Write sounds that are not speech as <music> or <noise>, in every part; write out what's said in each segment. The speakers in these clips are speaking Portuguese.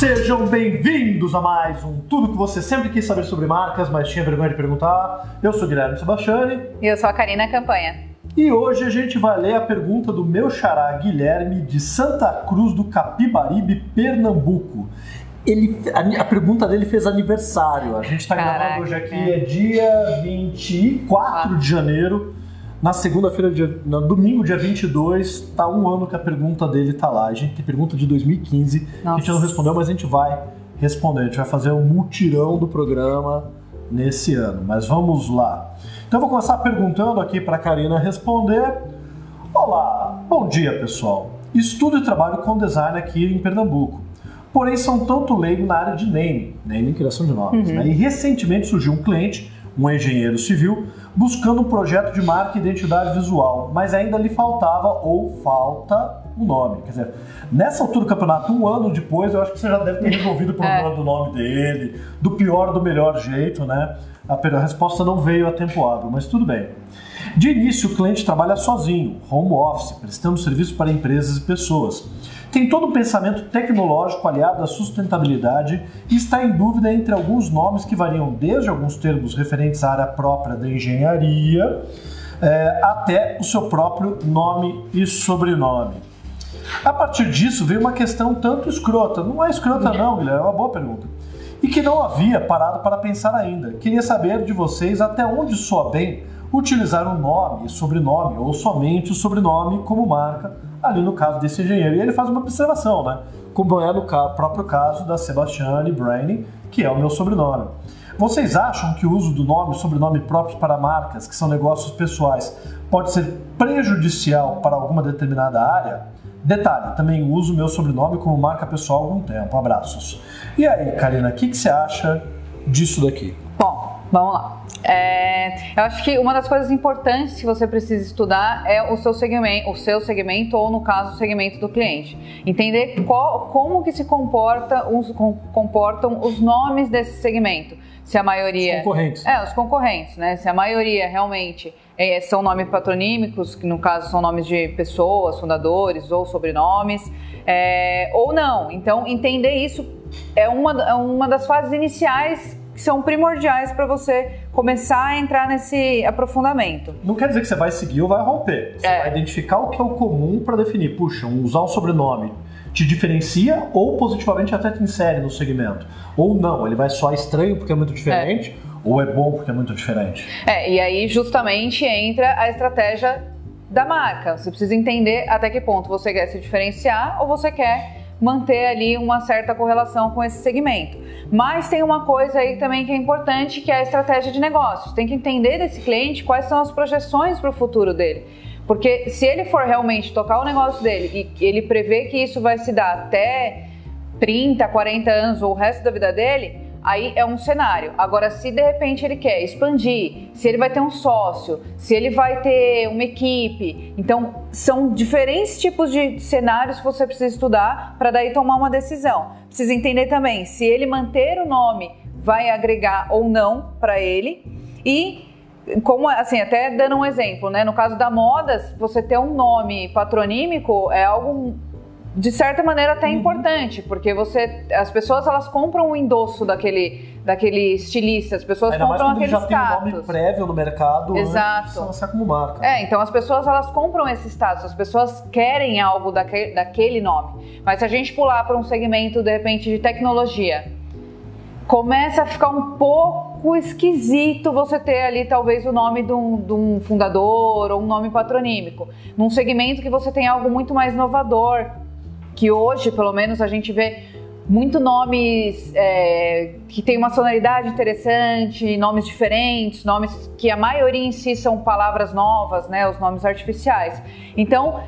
Sejam bem-vindos a mais um Tudo que você sempre quis saber sobre marcas, mas tinha vergonha de perguntar. Eu sou Guilherme Sebastiani. E eu sou a Karina Campanha. E hoje a gente vai ler a pergunta do meu xará Guilherme de Santa Cruz do Capibaribe, Pernambuco. Ele, a, a pergunta dele fez aniversário. A gente está gravando hoje aqui, é dia 24 de janeiro. Na segunda-feira, no domingo, dia 22, tá um ano que a pergunta dele tá lá. A gente tem pergunta de 2015 Nossa. que a gente não respondeu, mas a gente vai responder. A gente vai fazer um mutirão do programa nesse ano. Mas vamos lá. Então eu vou começar perguntando aqui para a Karina responder. Olá, bom dia pessoal. Estudo e trabalho com design aqui em Pernambuco. Porém, são tanto leigo na área de naming, naming criação de nomes. Uhum. Né? E recentemente surgiu um cliente, um engenheiro civil, buscando um projeto de marca e identidade visual, mas ainda lhe faltava ou falta o nome. Quer dizer, nessa altura do campeonato, um ano depois, eu acho que você já deve ter resolvido o <laughs> problema é. do nome dele, do pior do melhor jeito, né? A resposta não veio a tempo hábil, mas tudo bem. De início, o cliente trabalha sozinho, home office, prestando serviço para empresas e pessoas. Tem todo um pensamento tecnológico aliado à sustentabilidade e está em dúvida entre alguns nomes que variam desde alguns termos referentes à área própria da engenharia é, até o seu próprio nome e sobrenome. A partir disso veio uma questão tanto escrota. Não é escrota não, Guilherme, é uma boa pergunta. E que não havia parado para pensar ainda. Queria saber de vocês até onde soa bem utilizar o nome e sobrenome, ou somente o sobrenome como marca, ali no caso desse engenheiro. E ele faz uma observação, né? Como é no próprio caso da Sebastiane Brainy, que é o meu sobrenome. Vocês acham que o uso do nome e sobrenome próprios para marcas, que são negócios pessoais, pode ser prejudicial para alguma determinada área? Detalhe, também uso meu sobrenome como marca pessoal há algum tempo. Abraços. E aí, Karina, o que, que você acha disso daqui? Vamos lá. É, eu acho que uma das coisas importantes que você precisa estudar é o seu segmento, o seu segmento ou no caso o segmento do cliente. Entender qual, como que se comporta os, comportam os nomes desse segmento. Se a maioria os concorrentes. É, os concorrentes, né? Se a maioria realmente é, são nomes patronímicos, que no caso são nomes de pessoas, fundadores ou sobrenomes, é, ou não. Então entender isso é uma, é uma das fases iniciais que são primordiais para você começar a entrar nesse aprofundamento. Não quer dizer que você vai seguir ou vai romper. Você é. vai identificar o que é o comum para definir. Puxa, usar um sobrenome te diferencia ou positivamente até te insere no segmento. Ou não, ele vai só estranho porque é muito diferente, é. ou é bom porque é muito diferente. É, e aí justamente entra a estratégia da marca. Você precisa entender até que ponto você quer se diferenciar ou você quer manter ali uma certa correlação com esse segmento. Mas tem uma coisa aí também que é importante, que é a estratégia de negócios. Tem que entender desse cliente quais são as projeções para o futuro dele. Porque se ele for realmente tocar o negócio dele e ele prevê que isso vai se dar até 30, 40 anos ou o resto da vida dele, aí é um cenário. Agora, se de repente ele quer expandir, se ele vai ter um sócio, se ele vai ter uma equipe, então são diferentes tipos de cenários que você precisa estudar para daí tomar uma decisão. Precisa entender também se ele manter o nome vai agregar ou não para ele e como assim, até dando um exemplo, né? No caso da modas, você ter um nome patronímico é algo de certa maneira até uhum. importante, porque você as pessoas elas compram o endosso daquele daquele estilista, as pessoas Ainda compram aquele status. já tem um nome prévio no mercado Exato. antes de lançar como marca. É, então as pessoas elas compram esse status, as pessoas querem algo daquele, daquele nome. Mas se a gente pular para um segmento de repente de tecnologia, começa a ficar um pouco esquisito você ter ali talvez o nome de um, de um fundador ou um nome patronímico, num segmento que você tem algo muito mais inovador, que hoje, pelo menos, a gente vê muito nomes é, que tem uma sonoridade interessante, nomes diferentes, nomes que a maioria em si são palavras novas, né, os nomes artificiais. Então,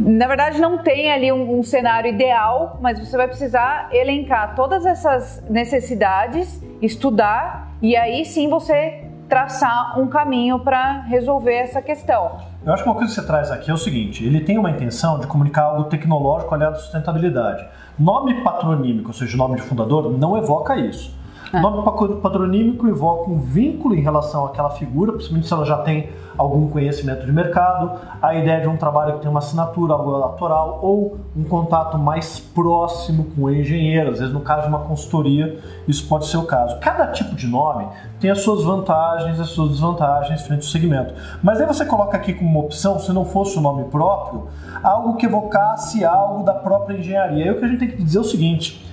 na verdade, não tem ali um, um cenário ideal, mas você vai precisar elencar todas essas necessidades, estudar e aí sim você traçar um caminho para resolver essa questão. Eu acho que uma coisa que você traz aqui é o seguinte: ele tem uma intenção de comunicar algo tecnológico aliado à sustentabilidade. Nome patronímico, ou seja, nome de fundador, não evoca isso. É. Nome patronímico invoca um vínculo em relação àquela figura, principalmente se ela já tem algum conhecimento de mercado, a ideia de um trabalho que tem uma assinatura, algo elatoral, ou um contato mais próximo com o engenheiro, às vezes no caso de uma consultoria, isso pode ser o caso. Cada tipo de nome tem as suas vantagens e as suas desvantagens frente ao segmento. Mas aí você coloca aqui como uma opção, se não fosse o nome próprio, algo que evocasse algo da própria engenharia. Aí o que a gente tem que dizer é o seguinte,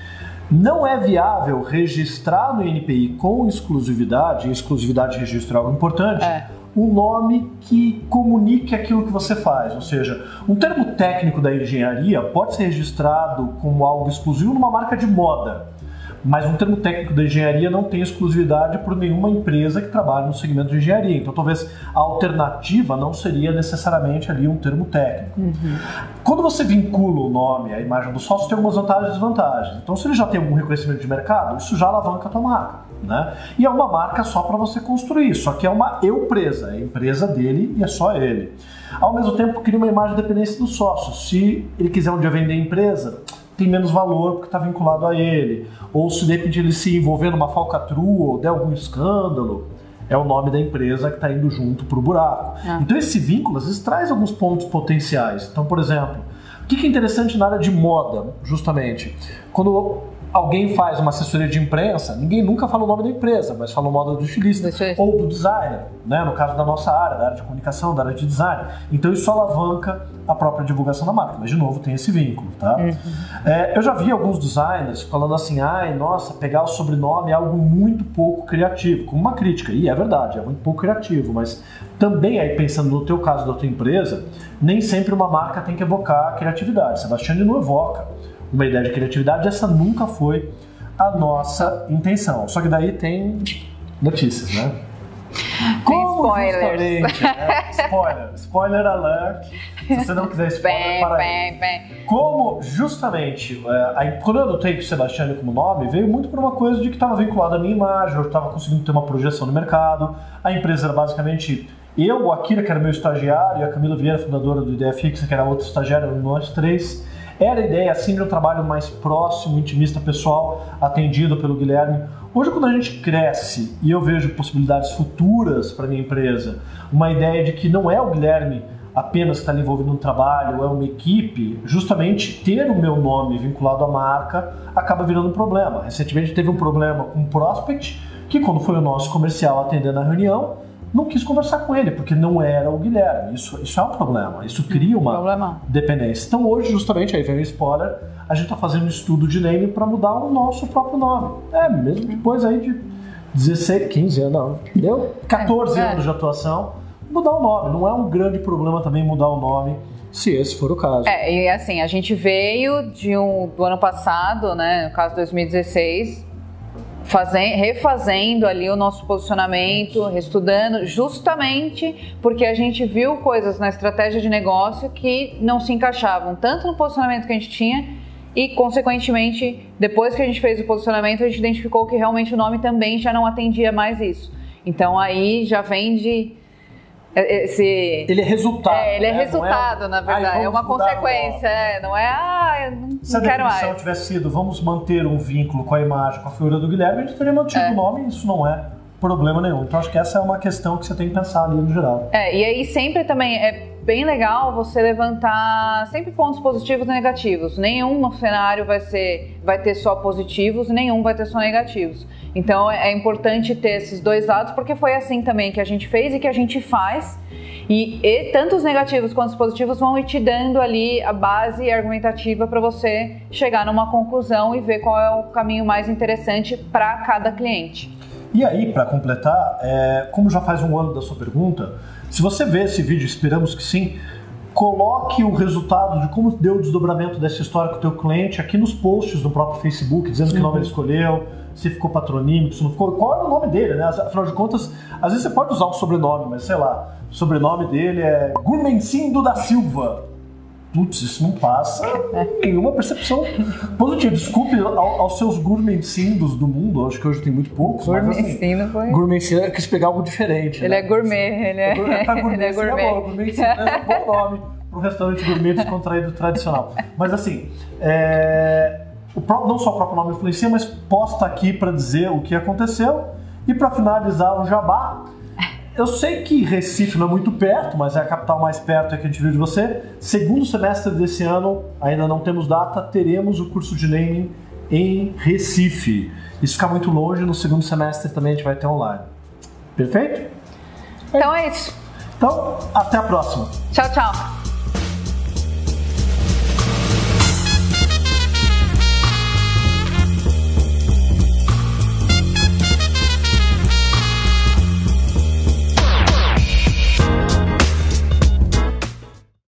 não é viável registrar no INPI com exclusividade, exclusividade registro é algo importante, é um nome que comunique aquilo que você faz. Ou seja, um termo técnico da engenharia pode ser registrado como algo exclusivo numa marca de moda mas um termo técnico da engenharia não tem exclusividade por nenhuma empresa que trabalha no segmento de engenharia. Então, talvez a alternativa não seria necessariamente ali um termo técnico. Uhum. Quando você vincula o nome à imagem do sócio, tem algumas vantagens e desvantagens. Então, se ele já tem algum reconhecimento de mercado, isso já alavanca a tua marca. Né? E é uma marca só para você construir, só que é uma eu presa, é a empresa dele e é só ele. Ao mesmo tempo, cria uma imagem de dependência do sócio. Se ele quiser um dia vender a empresa, tem menos valor porque está vinculado a ele. Ou se de repente ele se envolver numa falcatrua ou der algum escândalo, é o nome da empresa que está indo junto para o buraco. Ah. Então esse vínculo às vezes traz alguns pontos potenciais. Então, por exemplo, o que é interessante na área de moda, justamente? Quando alguém faz uma assessoria de imprensa, ninguém nunca fala o nome da empresa, mas fala o modo do estilista ou do designer, né? no caso da nossa área, da área de comunicação, da área de design. Então isso alavanca a própria divulgação da marca, mas de novo tem esse vínculo, tá? Uhum. É, eu já vi alguns designers falando assim, ai, nossa, pegar o sobrenome é algo muito pouco criativo, como uma crítica, e é verdade, é muito pouco criativo, mas também aí pensando no teu caso da tua empresa, nem sempre uma marca tem que evocar a criatividade. Sebastião não evoca uma ideia de criatividade, essa nunca foi a nossa intenção. Só que daí tem notícias, né? Como spoilers. Né? <laughs> Spoiler, spoiler alert. Se você não quiser spoiler, para aí. Como justamente, é, quando eu adotei o Sebastião como nome, veio muito por uma coisa de que estava vinculado à minha imagem, eu estava conseguindo ter uma projeção no mercado. A empresa era basicamente eu, o Akira, que era meu estagiário, e a Camila Vieira, fundadora do Fixa, que era outro estagiário, nós três. Era a ideia assim de um trabalho mais próximo, intimista, pessoal, atendido pelo Guilherme. Hoje, quando a gente cresce e eu vejo possibilidades futuras para minha empresa, uma ideia de que não é o Guilherme apenas que está envolvido no trabalho, é uma equipe, justamente ter o meu nome vinculado à marca acaba virando um problema. Recentemente teve um problema com um prospect que, quando foi o nosso comercial atendendo a reunião, não quis conversar com ele, porque não era o Guilherme. Isso, isso é um problema, isso cria uma problema. dependência. Então hoje, justamente, aí vem o spoiler, a gente está fazendo um estudo de name para mudar o nosso próprio nome. É, mesmo depois aí de 16, 15 anos, não, deu 14 é, é. anos de atuação, mudar o nome. Não é um grande problema também mudar o nome se esse for o caso. É, e assim, a gente veio de um, do ano passado, né, no caso 2016, fazendo, refazendo ali o nosso posicionamento, estudando, justamente porque a gente viu coisas na estratégia de negócio que não se encaixavam tanto no posicionamento que a gente tinha e, consequentemente, depois que a gente fez o posicionamento, a gente identificou que realmente o nome também já não atendia mais isso. Então aí já vem de esse... Ele é resultado. É, ele é né? resultado, é, na verdade. é uma consequência, é, não é, ah, eu não, Se a definição tivesse sido, vamos manter um vínculo com a imagem, com a figura do Guilherme, a gente teria mantido é. o nome e isso não é problema nenhum. Então acho que essa é uma questão que você tem que pensar ali no geral. É, e aí sempre também é bem legal você levantar sempre pontos positivos e negativos. Nenhum cenário vai ser vai ter só positivos, nenhum vai ter só negativos. Então é importante ter esses dois lados porque foi assim também que a gente fez e que a gente faz. E, e tanto os negativos quanto os positivos vão te dando ali a base argumentativa para você chegar numa conclusão e ver qual é o caminho mais interessante para cada cliente. E aí, para completar, é, como já faz um ano da sua pergunta, se você vê esse vídeo, esperamos que sim, coloque o resultado de como deu o desdobramento dessa história com o teu cliente aqui nos posts do próprio Facebook, dizendo que nome ele escolheu, se ficou patronímico, se não ficou, qual é o nome dele, né? Afinal de contas, às vezes você pode usar um sobrenome, mas sei lá, o sobrenome dele é Gurmencindo da Silva putz, isso não passa nenhuma percepção positiva. Desculpe ao, aos seus gourmetcindos do mundo, acho que hoje tem muito poucos. Gourmetcino assim, foi. Gourmetcino, eu quis pegar algo diferente. Ele né? é gourmet, ele é, é, gourmet, <laughs> ele é gourmet. É bom, é um bom nome para um restaurante gourmet descontraído tradicional. Mas assim, é... o próprio, não só o próprio nome influencia, mas posta aqui para dizer o que aconteceu. E para finalizar o jabá, eu sei que Recife não é muito perto, mas é a capital mais perto que a gente viu de você. Segundo semestre desse ano, ainda não temos data, teremos o curso de naming em Recife. Isso fica muito longe, no segundo semestre também a gente vai ter online. Perfeito? Então é isso. Então, até a próxima. Tchau, tchau.